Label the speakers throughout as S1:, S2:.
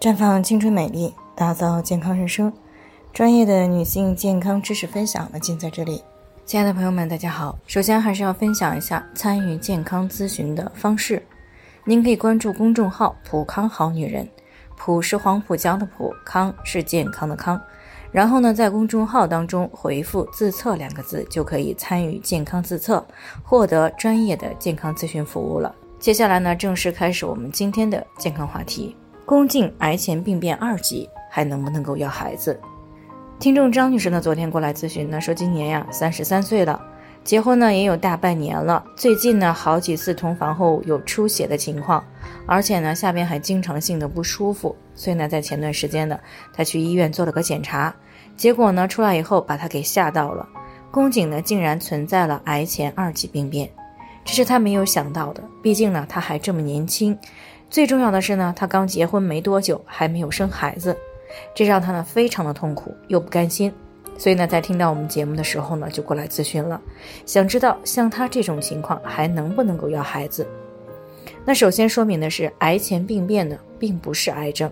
S1: 绽放青春美丽，打造健康人生。专业的女性健康知识分享呢，尽在这里。亲爱的朋友们，大家好。首先还是要分享一下参与健康咨询的方式。您可以关注公众号“普康好女人”，普是黄浦江的浦，康是健康的康。然后呢，在公众号当中回复“自测”两个字，就可以参与健康自测，获得专业的健康咨询服务了。接下来呢，正式开始我们今天的健康话题：宫颈癌前病变二级还能不能够要孩子？听众张女士呢，昨天过来咨询呢，说今年呀三十三岁了，结婚呢也有大半年了，最近呢好几次同房后有出血的情况，而且呢下边还经常性的不舒服，所以呢在前段时间呢，她去医院做了个检查，结果呢出来以后把她给吓到了，宫颈呢竟然存在了癌前二级病变，这是她没有想到的，毕竟呢她还这么年轻，最重要的是呢她刚结婚没多久，还没有生孩子。这让他呢非常的痛苦又不甘心，所以呢在听到我们节目的时候呢就过来咨询了，想知道像他这种情况还能不能够要孩子？那首先说明的是，癌前病变呢并不是癌症，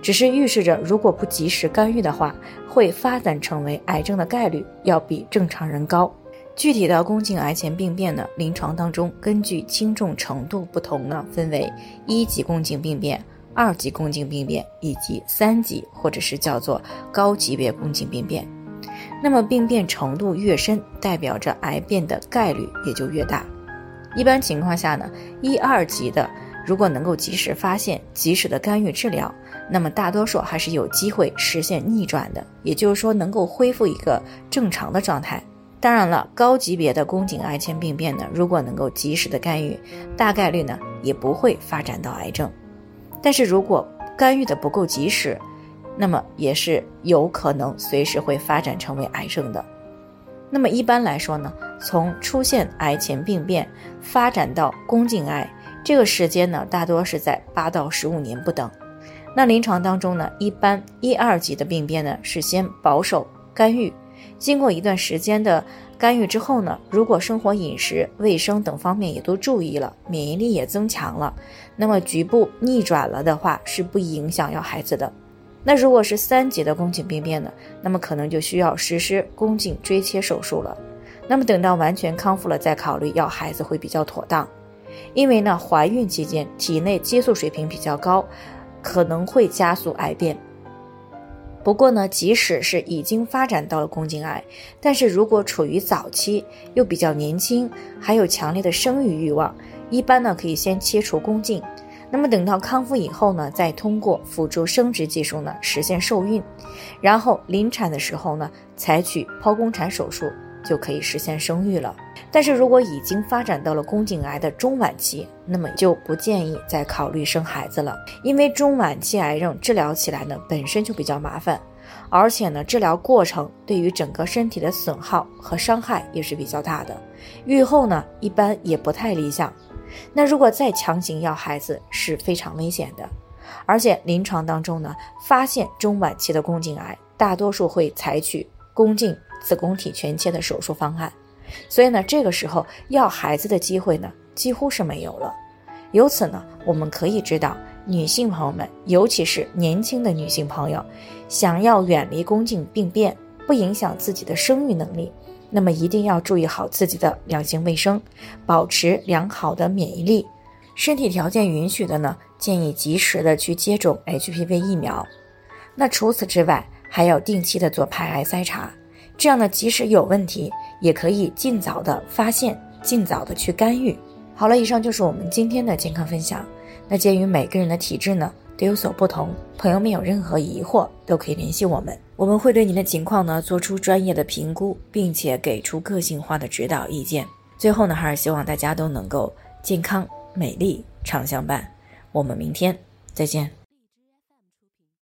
S1: 只是预示着如果不及时干预的话，会发展成为癌症的概率要比正常人高。具体的宫颈癌前病变呢，临床当中根据轻重程度不同呢，分为一级宫颈病变。二级宫颈病变以及三级或者是叫做高级别宫颈病变，那么病变程度越深，代表着癌变的概率也就越大。一般情况下呢，一二级的如果能够及时发现、及时的干预治疗，那么大多数还是有机会实现逆转的，也就是说能够恢复一个正常的状态。当然了，高级别的宫颈癌前病变呢，如果能够及时的干预，大概率呢也不会发展到癌症。但是如果干预的不够及时，那么也是有可能随时会发展成为癌症的。那么一般来说呢，从出现癌前病变发展到宫颈癌，这个时间呢，大多是在八到十五年不等。那临床当中呢，一般一二级的病变呢，是先保守干预，经过一段时间的。干预之后呢，如果生活饮食、卫生等方面也都注意了，免疫力也增强了，那么局部逆转了的话，是不影响要孩子的。那如果是三级的宫颈病变呢，那么可能就需要实施宫颈椎切手术了。那么等到完全康复了再考虑要孩子会比较妥当，因为呢，怀孕期间体内激素水平比较高，可能会加速癌变。不过呢，即使是已经发展到了宫颈癌，但是如果处于早期又比较年轻，还有强烈的生育欲望，一般呢可以先切除宫颈，那么等到康复以后呢，再通过辅助生殖技术呢实现受孕，然后临产的时候呢采取剖宫产手术。就可以实现生育了。但是如果已经发展到了宫颈癌的中晚期，那么就不建议再考虑生孩子了，因为中晚期癌症治疗起来呢本身就比较麻烦，而且呢治疗过程对于整个身体的损耗和伤害也是比较大的，愈后呢一般也不太理想。那如果再强行要孩子是非常危险的，而且临床当中呢发现中晚期的宫颈癌，大多数会采取宫颈子宫体全切的手术方案。所以呢，这个时候要孩子的机会呢，几乎是没有了。由此呢，我们可以知道，女性朋友们，尤其是年轻的女性朋友，想要远离宫颈病变，不影响自己的生育能力，那么一定要注意好自己的两性卫生，保持良好的免疫力。身体条件允许的呢，建议及时的去接种 HPV 疫苗。那除此之外，还要定期的做排癌筛查。这样呢，即使有问题，也可以尽早的发现，尽早的去干预。好了，以上就是我们今天的健康分享。那鉴于每个人的体质呢都有所不同，朋友们有任何疑惑都可以联系我们，我们会对您的情况呢做出专业的评估，并且给出个性化的指导意见。最后呢，还是希望大家都能够健康美丽常相伴。我们明天再见。